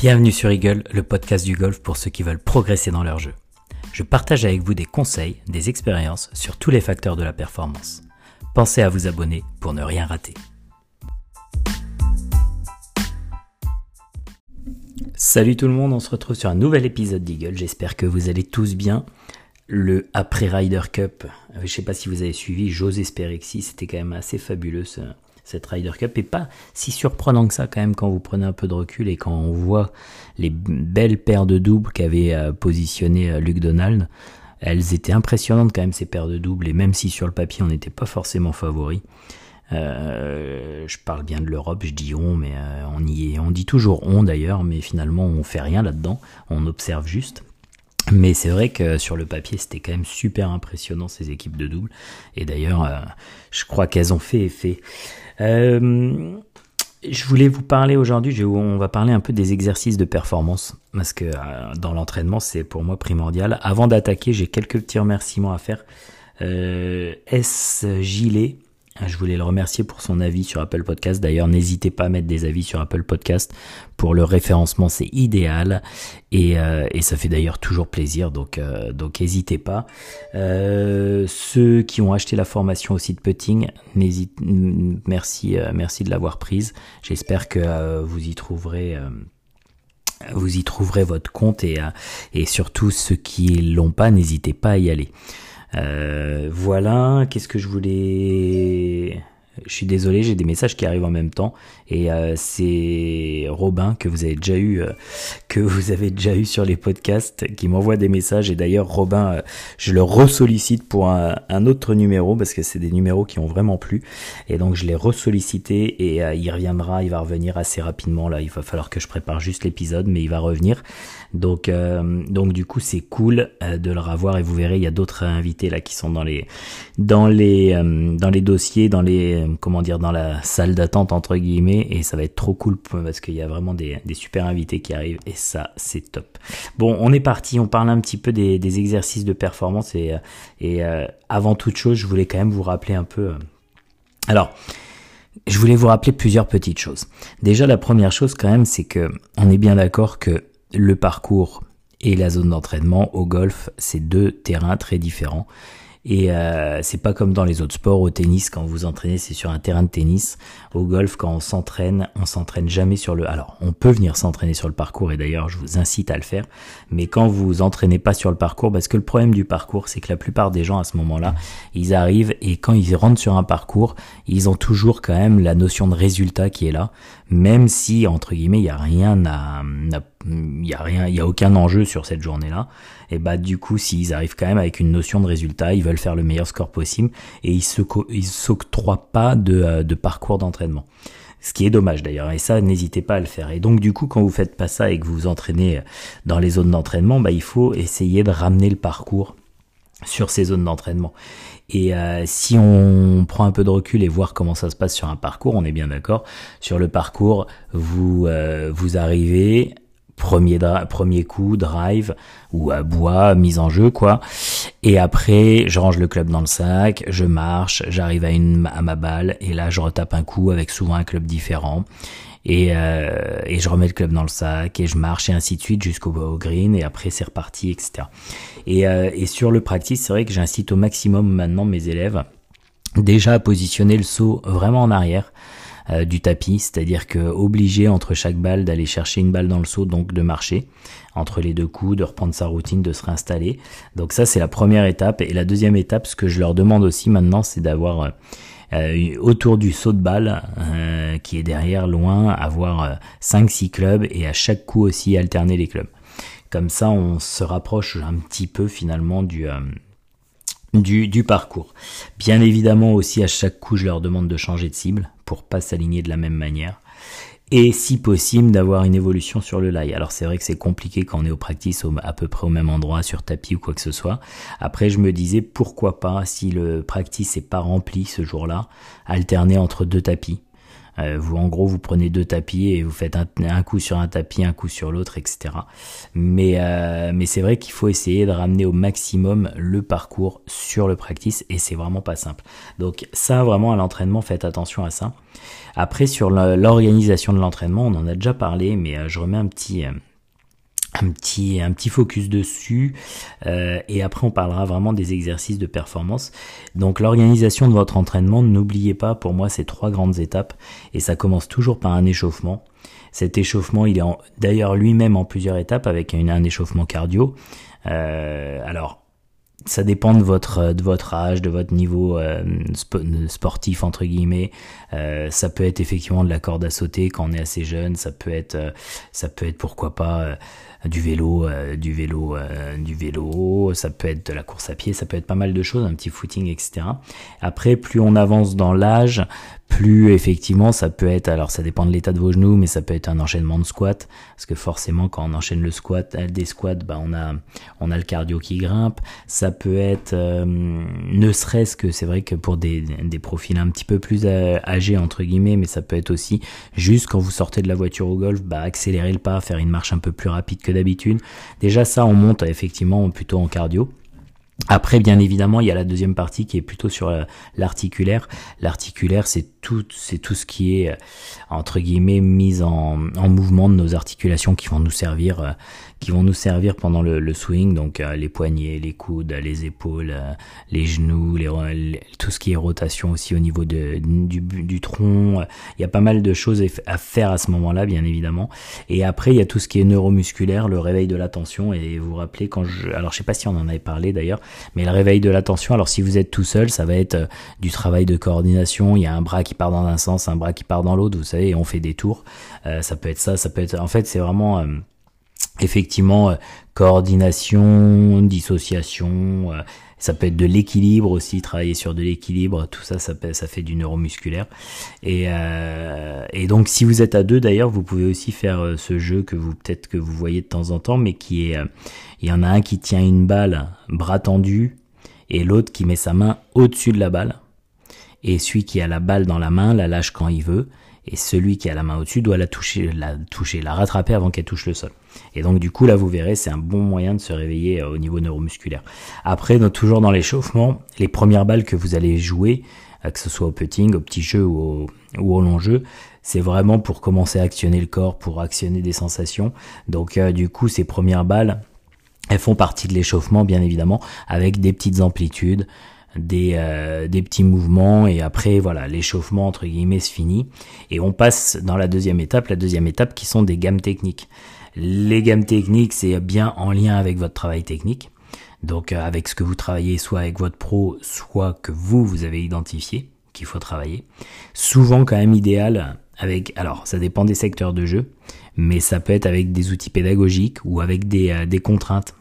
Bienvenue sur Eagle, le podcast du golf pour ceux qui veulent progresser dans leur jeu. Je partage avec vous des conseils, des expériences sur tous les facteurs de la performance. Pensez à vous abonner pour ne rien rater. Salut tout le monde, on se retrouve sur un nouvel épisode d'Eagle. J'espère que vous allez tous bien. Le après Ryder Cup, je ne sais pas si vous avez suivi, j'ose espérer que si, c'était quand même assez fabuleux cette Ryder Cup et pas si surprenant que ça quand même quand vous prenez un peu de recul et quand on voit les belles paires de doubles qu'avait euh, positionné euh, Luke Donald. Elles étaient impressionnantes quand même ces paires de doubles et même si sur le papier on n'était pas forcément favori. Euh, je parle bien de l'Europe, je dis on, mais on y est, on dit toujours on d'ailleurs, mais finalement on fait rien là-dedans, on observe juste. Mais c'est vrai que sur le papier, c'était quand même super impressionnant ces équipes de double. Et d'ailleurs, je crois qu'elles ont fait effet. Euh, je voulais vous parler aujourd'hui, on va parler un peu des exercices de performance, parce que euh, dans l'entraînement, c'est pour moi primordial. Avant d'attaquer, j'ai quelques petits remerciements à faire. Euh, S. Gilet, je voulais le remercier pour son avis sur Apple Podcast. D'ailleurs, n'hésitez pas à mettre des avis sur Apple Podcast. Pour le référencement, c'est idéal. Et, euh, ça fait d'ailleurs toujours plaisir. Donc, euh, donc n'hésitez pas. Euh, ceux qui ont acheté la formation aussi de putting, merci, merci de l'avoir prise. J'espère que vous y trouverez vous y trouverez votre compte et, et surtout ceux qui l'ont pas, n'hésitez pas à y aller. Euh, voilà, qu'est-ce que je voulais je suis désolé, j'ai des messages qui arrivent en même temps et euh, c'est Robin que vous avez déjà eu, euh, que vous avez déjà eu sur les podcasts, qui m'envoie des messages et d'ailleurs Robin, euh, je le ressollicite pour un, un, autre numéro parce que c'est des numéros qui ont vraiment plu et donc je l'ai ressollicité et il reviendra, il va revenir assez rapidement là. Il va falloir que je prépare juste l'épisode, mais il va revenir. Donc donc du coup c'est cool de le revoir et vous verrez il y a d'autres invités là qui sont dans les dans les dans les dossiers, dans les comment dire, dans la salle d'attente entre guillemets, et ça va être trop cool parce qu'il y a vraiment des, super invités qui arrivent, et ça c'est top. Bon, on est parti, on parle un petit peu des, exercices de performance, et, et euh, avant toute chose, je voulais quand même vous rappeler un peu. Euh, alors, je voulais vous rappeler plusieurs petites choses. Déjà, la première chose quand même, c'est que on est bien d'accord que le parcours et la zone d'entraînement au golf, c'est deux terrains très différents. Et euh, c'est pas comme dans les autres sports. Au tennis, quand vous entraînez, c'est sur un terrain de tennis. Au golf, quand on s'entraîne, on s'entraîne jamais sur le. Alors, on peut venir s'entraîner sur le parcours, et d'ailleurs, je vous incite à le faire. Mais quand vous entraînez pas sur le parcours, parce que le problème du parcours, c'est que la plupart des gens à ce moment-là, ils arrivent et quand ils rentrent sur un parcours, ils ont toujours quand même la notion de résultat qui est là, même si entre guillemets, il y a rien à, il y a rien, il y a aucun enjeu sur cette journée-là et bah du coup s'ils arrivent quand même avec une notion de résultat, veulent faire le meilleur score possible et ils s'octroient pas de, euh, de parcours d'entraînement. Ce qui est dommage d'ailleurs, et ça n'hésitez pas à le faire. Et donc du coup, quand vous faites pas ça et que vous vous entraînez euh, dans les zones d'entraînement, bah, il faut essayer de ramener le parcours sur ces zones d'entraînement. Et euh, si on prend un peu de recul et voir comment ça se passe sur un parcours, on est bien d'accord. Sur le parcours, vous vous arrivez, premier, premier coup, drive ou à bois, mise en jeu quoi. Et après, je range le club dans le sac, je marche, j'arrive à une à ma balle et là je retape un coup avec souvent un club différent. Et, euh, et je remets le club dans le sac et je marche et ainsi de suite jusqu'au green et après c'est reparti etc. Et, euh, et sur le practice, c'est vrai que j'incite au maximum maintenant mes élèves déjà à positionner le saut vraiment en arrière euh, du tapis, c'est-à-dire que obligé entre chaque balle d'aller chercher une balle dans le saut, donc de marcher entre les deux coups, de reprendre sa routine, de se réinstaller. Donc ça c'est la première étape. Et la deuxième étape, ce que je leur demande aussi maintenant, c'est d'avoir euh, euh, autour du saut de balle qui est derrière, loin, avoir 5-6 clubs et à chaque coup aussi alterner les clubs. Comme ça, on se rapproche un petit peu finalement du, du, parcours. Bien évidemment aussi à chaque coup je leur demande de changer de cible pour pas s'aligner de la même manière. Et si possible d'avoir une évolution sur le lie. Alors c'est vrai que c'est compliqué quand on est au practice à peu près au même endroit sur tapis ou quoi que ce soit. Après je me disais pourquoi pas si le practice est pas rempli ce jour-là, alterner entre deux tapis. Euh, vous, en gros, vous prenez deux tapis et vous faites un, coup sur un tapis, un coup sur l'autre, etc. Mais, euh, mais c'est vrai qu'il faut essayer de ramener au maximum le parcours sur le practice et c'est vraiment pas simple. Donc ça, vraiment à l'entraînement, faites attention à ça. Après, sur l'organisation de l'entraînement, on en a déjà parlé, mais euh, je remets un petit un petit un petit focus dessus euh, et après on parlera vraiment des exercices de performance donc l'organisation de votre entraînement n'oubliez pas pour moi ces trois grandes étapes et ça commence toujours par un échauffement cet échauffement il est d'ailleurs lui-même en plusieurs étapes avec un, échauffement cardio euh, alors ça dépend de votre de votre âge, de votre niveau euh, sportif entre guillemets. Ça peut être effectivement de la corde à sauter quand on est assez jeune. Ça peut être ça peut être pourquoi pas du vélo, euh, du vélo, euh, du vélo, ça peut être de la course à pied, ça peut être pas mal de choses, un petit footing, etc. Après, plus on avance dans l'âge, plus effectivement ça peut être, alors ça dépend de l'état de vos genoux, mais ça peut être un enchaînement de squats, parce que forcément quand on enchaîne le squat, euh, des squats, bah on a, on a le cardio qui grimpe. Ça peut être, ne serait-ce que c'est vrai que pour des, des profils un petit peu plus âgés entre guillemets, mais ça peut être aussi juste quand vous sortez de la voiture au golf, bah accélérer le pas, faire une marche un peu plus rapide que d'habitude. Déjà ça, on monte effectivement plutôt en cardio. Après, bien évidemment, il y a la deuxième partie qui est plutôt sur euh, l'articulaire. L'articulaire, c'est tout, c'est tout ce qui est euh, entre guillemets mise en, mouvement de nos articulations qui vont nous servir euh, qui vont nous servir pendant le, swing, donc euh, les poignets, les coudes, les épaules, les genoux, les, tout ce qui est rotation aussi au niveau de, du, du tronc. Il y a pas mal de choses à faire à ce moment-là, bien évidemment. Et après, il y a tout ce qui est neuromusculaire, le réveil de l'attention. Et vous vous rappelez quand je, alors je sais pas si on en avait parlé d'ailleurs, mais le réveil de l'attention. Alors si vous êtes tout seul, ça va être du travail de coordination. Il y a un bras qui part dans un sens, un bras qui part dans l'autre. Vous savez, on fait des tours. ça peut être ça, ça peut être. En fait, c'est vraiment effectivement euh, coordination, dissociation, euh, ça peut être de l'équilibre aussi, travailler sur de l'équilibre, tout ça, ça, fait du neuromusculaire. Et, euh, et donc si vous êtes à deux d'ailleurs, vous pouvez aussi faire ce jeu que vous peut-être que vous voyez de temps en temps, mais qui est, il y en a un qui tient une balle, bras tendu, et l'autre qui met sa main au-dessus de la balle. Et celui qui a la balle dans la main la lâche quand il veut et celui qui a la main au-dessus doit la toucher, la toucher, la rattraper avant qu'elle touche le sol. Et donc du coup là vous verrez c'est un bon moyen de se réveiller euh, au niveau neuromusculaire. Après toujours dans l'échauffement, les premières balles que vous allez jouer, euh, que ce soit au putting, au petit jeu ou au, ou au long jeu, c'est vraiment pour commencer à actionner le corps, pour actionner des sensations. Donc euh, du coup ces premières balles, elles font partie de l'échauffement bien évidemment, avec des petites amplitudes des, euh, des petits mouvements et après voilà l'échauffement entre guillemets se finit. Et on passe dans la deuxième étape la deuxième étape qui sont des gammes techniques. Les gammes techniques c'est bien en lien avec votre travail technique. Donc euh, avec ce que vous travaillez soit avec votre pro soit que vous vous avez identifié qu'il faut travailler. Souvent quand même idéal avec alors ça dépend des secteurs de jeu mais ça peut être avec des outils pédagogiques ou avec des, euh, des contraintes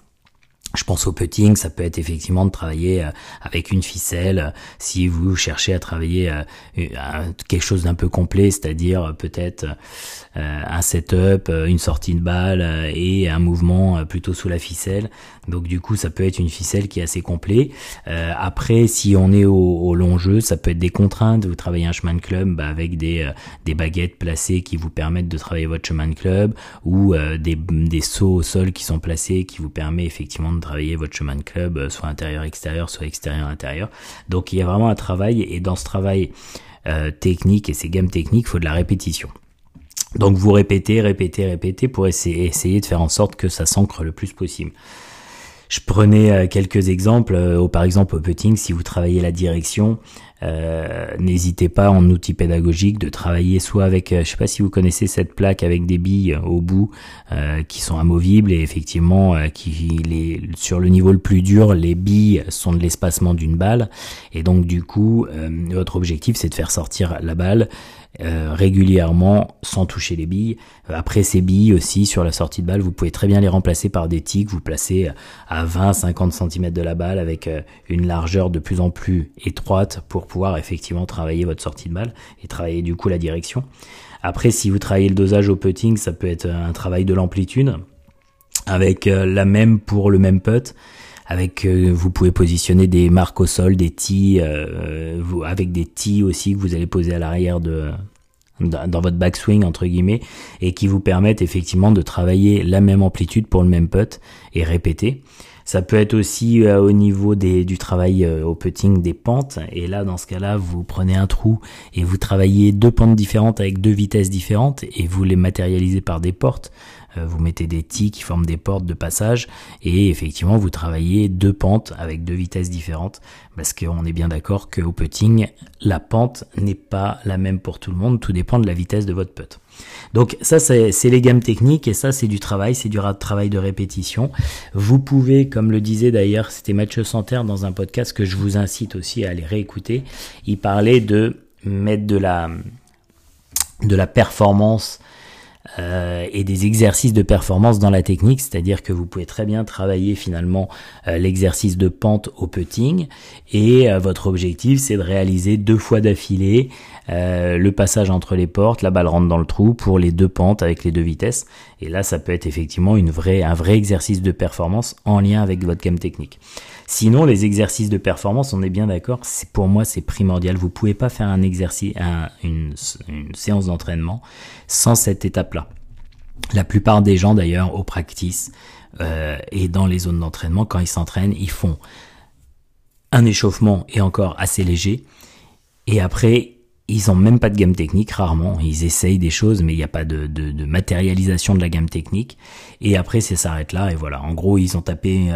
je pense au putting, ça peut être effectivement de travailler euh, avec une ficelle si vous cherchez à travailler euh, quelque chose d'un peu complet, c'est-à-dire peut-être euh, un setup, une sortie de balle et un mouvement plutôt sous la ficelle. Donc du coup, ça peut être une ficelle qui est assez complet. après, si on est au, long jeu, ça peut être des contraintes. Vous travaillez un chemin de club bah, avec des, baguettes placées qui vous permettent de travailler votre chemin de club ou des, sauts au sol qui sont placés qui vous permet effectivement de travailler votre chemin de club, euh, soit intérieur-extérieur, soit extérieur-intérieur. Donc il y a vraiment un travail, et dans ce travail euh, technique et ces gammes techniques, il faut de la répétition. Donc vous répétez, répétez, répétez pour essayer, essayer de faire en sorte que ça s'ancre le plus possible. Je prenais euh, quelques exemples, par exemple au putting, si vous travaillez la direction, euh, n'hésitez pas en outil pédagogique de travailler soit avec, euh, je sais pas si vous connaissez cette plaque avec des billes au bout euh, qui sont amovibles et effectivement qui les, sur le niveau le plus dur, les billes sont de l'espacement d'une balle. Et donc du coup votre objectif c'est de faire sortir la balle euh, régulièrement sans toucher les billes. Après ces billes aussi sur la sortie de balle, vous pouvez très bien les remplacer par des tics, vous placez à 20-50 cm de la balle avec euh, une largeur de plus en plus étroite pour pouvoir effectivement travailler votre sortie de balle et travailler du coup la direction. Après si vous travaillez le dosage au putting, ça peut être un travail de l'amplitude avec euh, la même pour le même putt avec euh, vous pouvez positionner des marques au sol, des tis, euh, avec des tis aussi que vous allez poser à l'arrière de dans votre backswing entre guillemets et qui vous permettent effectivement de travailler la même amplitude pour le même putt et répéter. Ça peut être aussi euh, au niveau des, du travail au putting des pentes. Et là, dans ce cas-là, vous prenez un trou et vous travaillez deux pentes différentes avec deux vitesses différentes et vous les matérialisez par des portes. Euh, vous mettez des tis qui forment des portes de passage et effectivement vous travaillez deux pentes avec deux vitesses différentes parce qu'on est bien d'accord qu'au putting la pente n'est pas la même pour tout le monde, tout dépend de la vitesse de votre putt. Donc ça c'est les gammes techniques et ça c'est du travail, c'est du travail de répétition. Vous pouvez, comme le disait d'ailleurs, c'était Mathieu Santerre dans un podcast que je vous incite aussi à aller réécouter, il parlait de mettre de la de la performance euh, et des exercices de performance dans la technique, c'est-à-dire que vous pouvez très bien travailler finalement euh, l'exercice de pente au putting et euh, votre objectif c'est de réaliser deux fois d'affilée le passage entre les portes, la balle rentre dans le trou pour les deux pentes avec les deux vitesses et là ça peut être effectivement une vraie, un vrai exercice de performance en lien avec votre gamme technique. Sinon, les exercices de performance, on est bien d'accord, c'est pour moi c'est primordial. Vous pouvez pas faire un exercice, une, séance d'entraînement sans cette étape-là. La plupart des gens d'ailleurs au practice euh, et dans les zones d'entraînement, quand ils s'entraînent, ils font un échauffement et encore assez léger. Et après, ils ont même pas de gamme technique, rarement. Ils essayent des choses, mais il n'y a pas de, matérialisation de la gamme technique. Et après, ça s'arrête là. Et voilà. En gros, ils ont tapé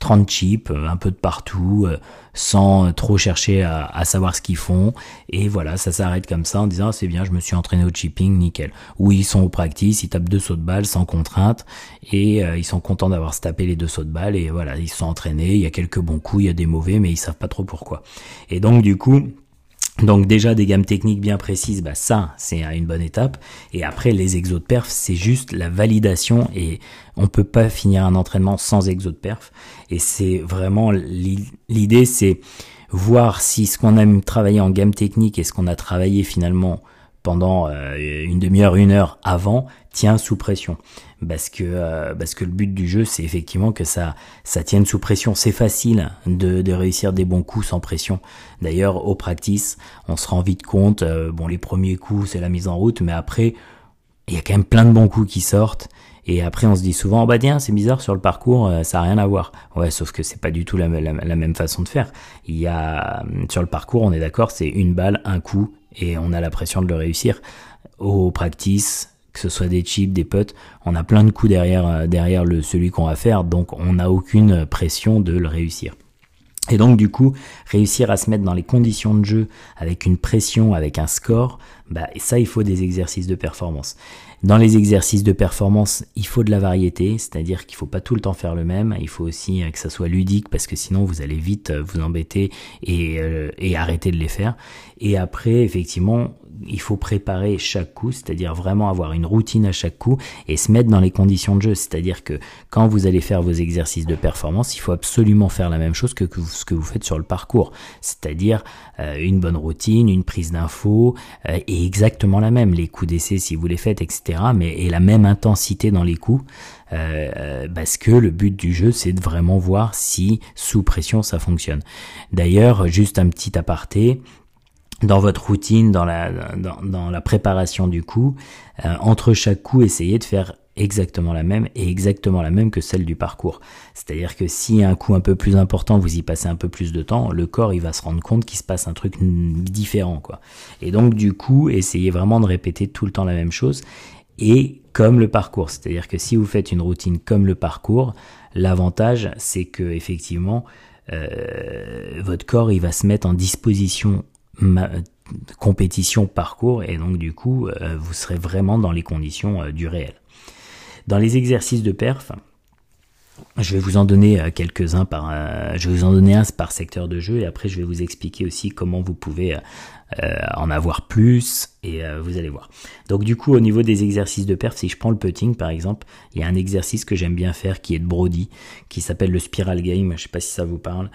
30 euh, chips, euh, un peu de partout, euh, sans trop chercher à, savoir ce qu'ils font. Et voilà, ça s'arrête comme ça en disant, c'est bien, je me suis entraîné au chipping, nickel. Ou ils sont au practice, ils tapent deux sauts de balle sans contrainte. Et ils sont contents d'avoir tapé les deux sauts de balle. Et voilà, ils sont entraînés. Il y a quelques bons coups, il y a des mauvais, mais ils savent pas trop pourquoi. Et donc, du coup, donc déjà des gammes techniques bien précises, bah ça c'est une bonne étape. Et après les exos de perf, c'est juste la validation et on peut pas finir un entraînement sans exos de perf. Et c'est vraiment l'idée, c'est voir si ce qu'on a travaillé en gamme technique et ce qu'on a travaillé finalement pendant euh, une demi-heure, une heure avant tient sous pression parce que euh, parce que le but du jeu c'est effectivement que ça ça tienne sous pression c'est facile de, de réussir des bons coups sans pression d'ailleurs au practice on se rend vite compte euh, bon les premiers coups c'est la mise en route mais après il y a quand même plein de bons coups qui sortent et après, on se dit souvent, oh bah tiens, c'est bizarre sur le parcours, euh, ça a rien à voir. Ouais, sauf que c'est pas du tout la, la, même façon de faire. Il y a sur le parcours, on est d'accord, c'est une balle, un coup, et on a la pression de le réussir. Au practice, que ce soit des chips, des putts, on a plein de coups derrière, euh, derrière le, celui qu'on va faire, donc on n'a aucune pression de le réussir. Et donc du coup, réussir à se mettre dans les conditions de jeu avec une pression, avec un score, bah, ça il faut des exercices de performance. Dans les exercices de performance, il faut de la variété, c'est-à-dire qu'il faut pas tout le temps faire le même, il faut aussi euh, que ça soit ludique parce que sinon vous allez vite euh, vous embêter et arrêter de les faire. Et après, effectivement, il faut préparer chaque coup, c'est-à-dire vraiment avoir une routine à chaque coup et se mettre dans les conditions de jeu. C'est-à-dire que quand vous allez faire vos exercices de performance, il faut absolument faire la même chose que, ce que vous faites sur le parcours, c'est-à-dire euh, une bonne routine, une prise d'infos euh, et exactement la même. Les coups d'essai si vous les faites, etc. Mais et la même intensité dans les coups. Euh, parce que le but du jeu c'est de vraiment voir si sous pression ça fonctionne. D'ailleurs, juste un petit aparté, dans votre routine, dans la, dans, la préparation du coup, euh, entre chaque coup, essayez de faire exactement la même et exactement la même que celle du parcours. C'est-à-dire que si un coup un peu plus important, vous y passez un peu plus de temps, le corps il va se rendre compte qu'il se passe un truc différent quoi. Et donc du coup, essayez vraiment de répéter tout le temps la même chose et comme le parcours. C'est-à-dire que si vous faites une routine comme le parcours, l'avantage c'est que effectivement euh, votre corps il va se mettre en disposition compétition parcours et donc du coup euh, vous serez vraiment dans les conditions euh, du réel. Dans les exercices de perf, je vais vous en donner euh, quelques-uns par, je vais vous en donner un par secteur de jeu et après je vais vous expliquer aussi comment vous pouvez en avoir plus et vous allez voir. Donc du coup au niveau des exercices de perf, si je prends le putting par exemple, il y a un exercice que j'aime bien faire qui est de Brody, qui s'appelle le spiral game. Je sais pas si ça vous parle.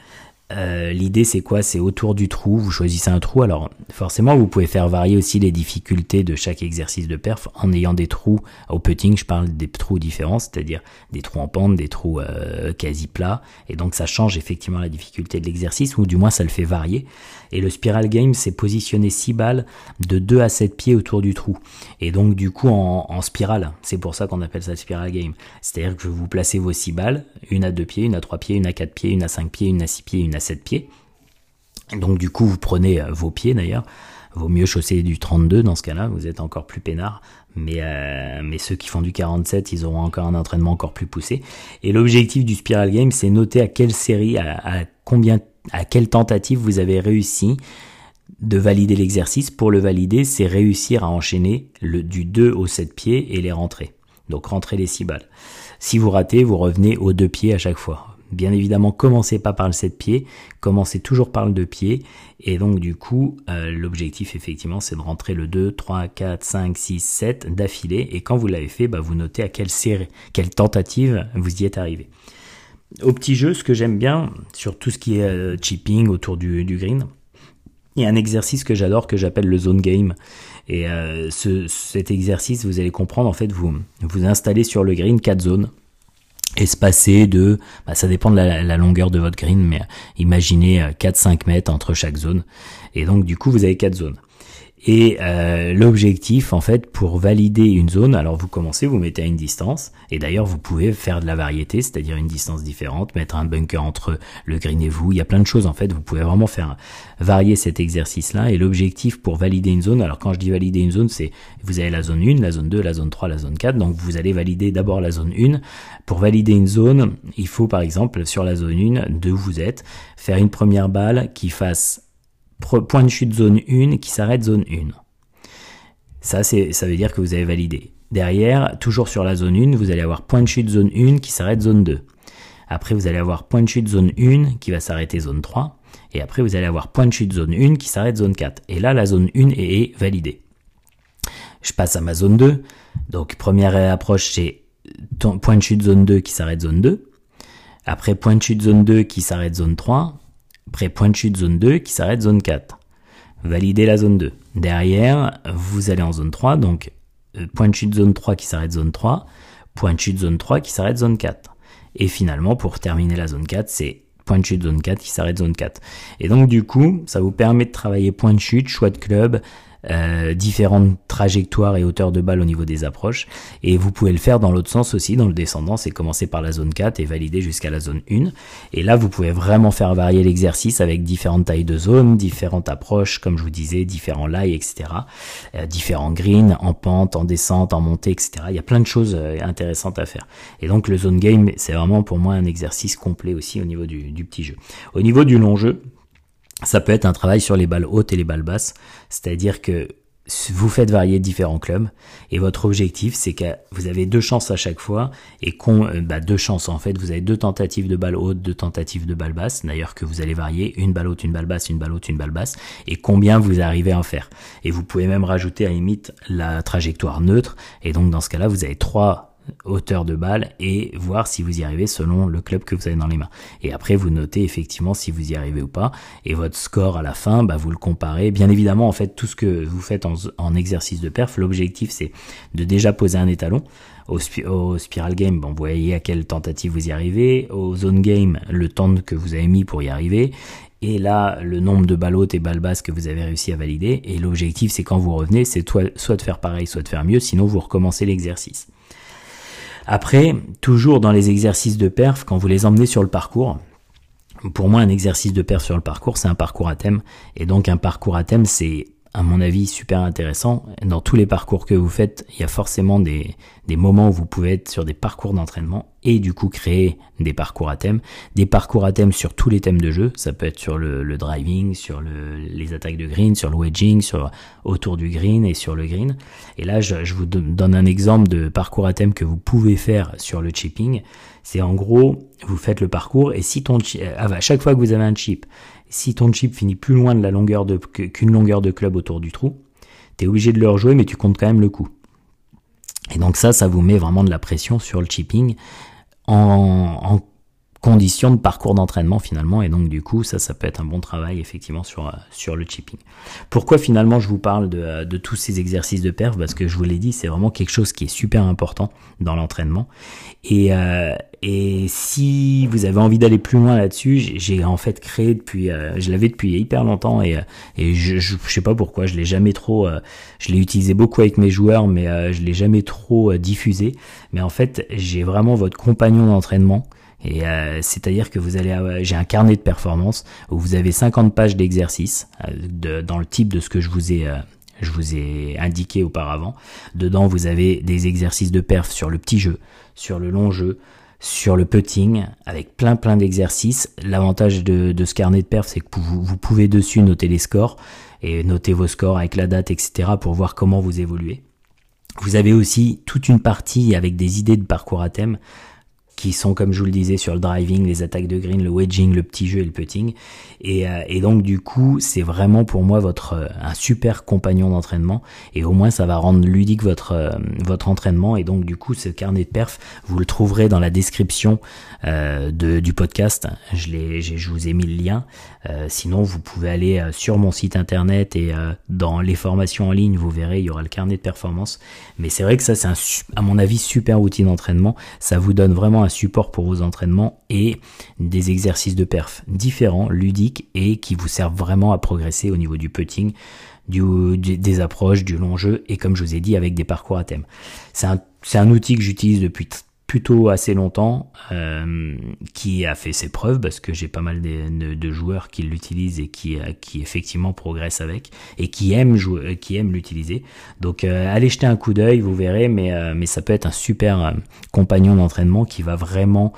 Euh, l'idée c'est quoi? C'est autour du trou, vous choisissez un trou. Alors forcément, vous pouvez faire varier aussi les difficultés de chaque exercice de perf en ayant des trous au putting. Je parle des trous différents, c'est-à-dire des trous en pente, des trous euh, quasi plats, et donc ça change effectivement la difficulté de l'exercice ou du moins ça le fait varier. Et le spiral game, c'est positionner 6 balles de 2 à 7 pieds autour du trou. Et donc du coup en, spirale, c'est pour ça qu'on appelle ça spiral game. C'est-à-dire que vous placez vos 6 balles, une à 2 pieds, une à 3 pieds, une à 4 pieds, une à 5 pieds, une à 6 pieds, une à 7 pieds. Donc du coup, vous prenez euh, vos pieds d'ailleurs. Vaut mieux chausser du 32 dans ce cas-là, vous êtes encore plus peinard. Mais, euh, mais ceux qui font du 47, ils auront encore un entraînement encore plus poussé. Et l'objectif du Spiral Game, c'est noter à quelle série, à, combien, à quelle tentative vous avez réussi de valider l'exercice. Pour le valider, c'est réussir à enchaîner le, du 2 au 7 pieds et les rentrer. Donc rentrer les 6 balles. Si vous ratez, vous revenez aux 2 pieds à chaque fois. Bien évidemment, commencez pas par le 7 pieds, commencez toujours par le 2 pieds. Et donc du coup, euh, l'objectif effectivement, c'est de rentrer le 2, 3, 4, 5, 6, 7 d'affilée. Et quand vous l'avez fait, bah, vous notez à quelle série, quelle tentative vous y êtes arrivé. Au petit jeu, ce que j'aime bien sur tout ce qui est euh, chipping autour du, green, il y a un exercice que j'adore que j'appelle le zone game. Et euh, ce, cet exercice, vous allez comprendre, en fait, vous vous installez sur le green quatre zones espacées de, bah, ça dépend de la, la, longueur de votre green, mais imaginez 4-5 euh, mètres entre chaque zone. Et donc du coup, vous avez quatre zones. Et euh, l'objectif, en fait, pour valider une zone, alors vous commencez, vous mettez à une distance, et d'ailleurs vous pouvez faire de la variété, c'est-à-dire une distance différente, mettre un bunker entre le green et vous, il y a plein de choses en fait, vous pouvez vraiment faire varier cet exercice-là, et l'objectif pour valider une zone, alors quand je dis valider une zone, c'est vous avez la zone 1, la zone 2, la zone 3, la zone 4, donc vous allez valider d'abord la zone 1. Pour valider une zone, il faut par exemple sur la zone 1, de où vous êtes, faire une première balle qui fasse point de chute zone 1 qui s'arrête zone 1. Ça, ça veut dire que vous avez validé. Derrière, toujours sur la zone 1, vous allez avoir point de chute zone 1 qui s'arrête zone 2. Après, vous allez avoir point de chute zone 1 qui va s'arrêter zone 3. Et après, vous allez avoir point de chute zone 1 qui s'arrête zone 4. Et là, la zone 1 est validée. Je passe à ma zone 2. Donc, première approche, c'est point de chute zone 2 qui s'arrête zone 2. Après, point de chute zone 2 qui s'arrête zone 3. Après point de chute zone 2 qui s'arrête zone 4. Validez la zone 2. Derrière, vous allez en zone 3, donc euh, point de chute zone 3 qui s'arrête zone 3, point de chute zone 3 qui s'arrête zone 4. Et finalement, pour terminer la zone 4, c'est point de chute zone 4 qui s'arrête zone 4. Et donc du coup, ça vous permet de travailler point de chute, choix de club, euh, différentes trajectoires et hauteurs de balle au niveau des approches. Et vous pouvez le faire dans l'autre sens aussi, dans le descendant, c'est commencer par la zone 4 et valider jusqu'à la zone 1. Et là, vous pouvez vraiment faire varier l'exercice avec différentes tailles de zones, différentes approches, comme je vous disais, différents lies, etc. Euh, différents greens, en pente, en descente, en montée, etc. Il y a plein de choses euh, intéressantes à faire. Et donc le zone game, c'est vraiment pour moi un exercice complet aussi au niveau du, du petit jeu. Au niveau du long jeu, ça peut être un travail sur les balles hautes et les balles basses, c'est-à-dire que vous faites varier différents clubs et votre objectif c'est que vous avez deux chances à chaque fois et qu'on euh, bah, deux chances en fait. Vous avez deux tentatives de balles hautes deux tentatives de balles basses. D'ailleurs que vous allez varier une balle haute une balle basse une balle haute une balle basse et combien vous arrivez à en faire. Et vous pouvez même rajouter à limite la trajectoire neutre. Et donc dans ce cas là vous avez trois hauteur de balle et voir si vous y arrivez selon le club que vous avez dans les mains. Et après, vous notez effectivement si vous y arrivez ou pas. Et votre score à la fin, bah, vous le comparez. Bien évidemment, en fait, tout ce que vous faites en, exercice de perf, l'objectif, c'est de déjà poser un étalon. Au, au, spiral game, bon, vous voyez à quelle tentative vous y arrivez. Au zone game, le temps que vous avez mis pour y arriver. Et là, le nombre de balles hautes et balles basses que vous avez réussi à valider. Et l'objectif, c'est quand vous revenez, c'est soit de faire pareil, soit de faire mieux. Sinon, vous recommencez l'exercice. Après, toujours dans les exercices de perf, quand vous les emmenez sur le parcours, pour moi, un exercice de perf sur le parcours, c'est un parcours à thème. Et donc, un parcours à thème, c'est à mon avis, super intéressant. Dans tous les parcours que vous faites, il y a forcément des, moments où vous pouvez être sur des parcours d'entraînement et du coup créer des parcours à thème. Des parcours à thème sur tous les thèmes de jeu. Ça peut être sur le, driving, sur le, les attaques de green, sur le wedging, sur autour du green et sur le green. Et là, je, je vous donne un exemple de parcours à thème que vous pouvez faire sur le chipping. C'est en gros, vous faites le parcours et si ton à chaque fois que vous avez un chip si ton chip finit plus loin de la longueur de, qu'une longueur de club autour du trou, tu es obligé de le rejouer, mais tu comptes quand même le coup. Et donc ça, ça vous met vraiment de la pression sur le chipping en, conditions de parcours d'entraînement finalement et donc du coup ça ça peut être un bon travail effectivement sur euh, sur le chipping. Pourquoi finalement je vous parle de, euh, de tous ces exercices de perf? Parce que je vous l'ai dit c'est vraiment quelque chose qui est super important dans l'entraînement et euh, et si vous avez envie d'aller plus loin là-dessus, j'ai en fait créé depuis, je l'avais depuis hyper longtemps et, et je, je, sais pas pourquoi, je l'ai jamais trop, je l'ai utilisé beaucoup avec mes joueurs, mais je l'ai jamais trop diffusé. Mais en fait, j'ai vraiment votre compagnon d'entraînement euh, c'est-à-dire que vous allez, j'ai un carnet de performance où vous avez 50 pages d'exercices euh, dans le type de ce que je vous ai, euh, je vous ai indiqué auparavant. Dedans, vous avez des exercices de perf sur le petit jeu, sur le long jeu, sur le putting, avec plein plein d'exercices. L'avantage de, ce carnet de perf, c'est que vous pouvez dessus noter les scores et noter vos scores avec la date, etc. pour voir comment vous évoluez. Vous avez aussi toute une partie avec des idées de parcours à thème qui sont, comme je vous le disais, sur le driving, les attaques de green, le wedging, le petit jeu et le putting. Et, euh, donc, du coup, c'est vraiment pour moi votre euh, un super compagnon d'entraînement. Et au moins, ça va rendre ludique votre euh, votre entraînement. Et donc, du coup, ce carnet de perf, vous le trouverez dans la description de, du podcast. Je, l'ai, je vous ai mis le lien. sinon, vous pouvez aller sur mon site internet et dans les formations en ligne, vous verrez, il y aura le carnet de performance. Mais c'est vrai que ça, c'est un, à mon avis, super outil d'entraînement. Ça vous donne vraiment un support pour vos entraînements et des exercices de perf différents, ludiques et qui vous servent vraiment à progresser au niveau du putting, des approches, du long jeu et comme je vous ai dit avec des parcours à thème. C'est un, un outil que j'utilise depuis plutôt assez longtemps, euh, qui a fait ses preuves parce que j'ai pas mal de, joueurs qui l'utilisent et qui, euh, qui effectivement progressent avec et qui aiment jouer, euh, qui aiment l'utiliser. Donc allez jeter un coup d'œil, vous verrez, mais, mais ça peut être un super compagnon d'entraînement qui va vraiment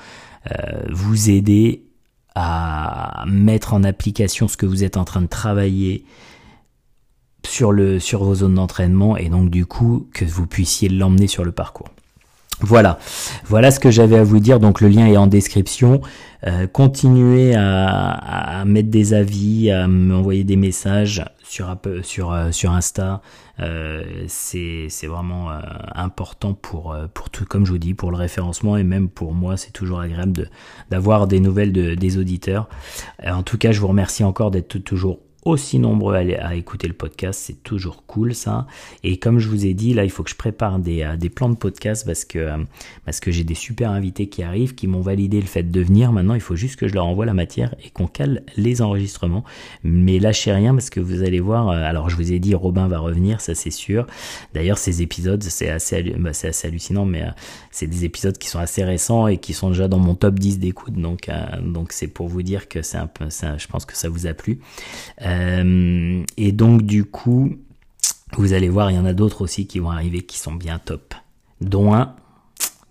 vous aider à mettre en application ce que vous êtes en train de travailler sur, le, sur vos zones d'entraînement et donc du coup que vous puissiez l'emmener sur le parcours. Voilà, voilà ce que j'avais à vous dire. Donc le lien est en description. Euh, continuez à, mettre des avis, à m'envoyer des messages sur sur euh, sur Insta. Euh, c'est vraiment important pour pour tout, comme je vous dis, pour le référencement et même pour moi, c'est toujours agréable d'avoir des nouvelles de, des auditeurs. en tout cas, je vous remercie encore d'être toujours aussi nombreux à, écouter le podcast, c'est toujours cool ça. Et comme je vous ai dit, là, il faut que je prépare des, euh, plans de podcast parce que, euh, que j'ai des super invités qui arrivent, qui m'ont validé le fait de venir. Maintenant, il faut juste que je leur envoie la matière et qu'on cale les enregistrements. Mais lâchez rien parce que vous allez voir. Euh, alors, je vous ai dit, Robin va revenir, ça c'est sûr. D'ailleurs, ces épisodes, c'est assez, bah, hallucinant, mais c'est des épisodes qui sont assez récents et qui sont déjà dans mon top 10 d'écoute. Donc, donc c'est pour vous dire que c'est un peu, ça, je pense que ça vous a plu. Et donc du coup, vous allez voir, il y en a d'autres aussi qui vont arriver qui sont bien top. Dont un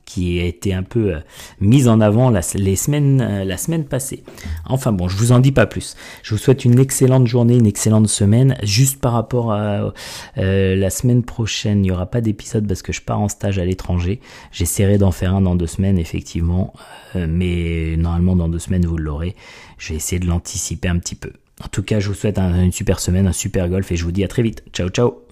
qui a été un peu euh, mis en avant la, les semaines, euh, la semaine passée. Enfin bon, je vous en dis pas plus. Je vous souhaite une excellente journée, une excellente semaine. Juste par rapport à la semaine prochaine, il n'y aura pas d'épisode parce que je pars en stage à l'étranger. J'essaierai d'en faire un dans deux semaines, effectivement. mais normalement, dans deux semaines, vous l'aurez. Je vais essayer de l'anticiper un petit peu. En tout cas, je vous souhaite une super semaine, un super golf et je vous dis à très vite. Ciao, ciao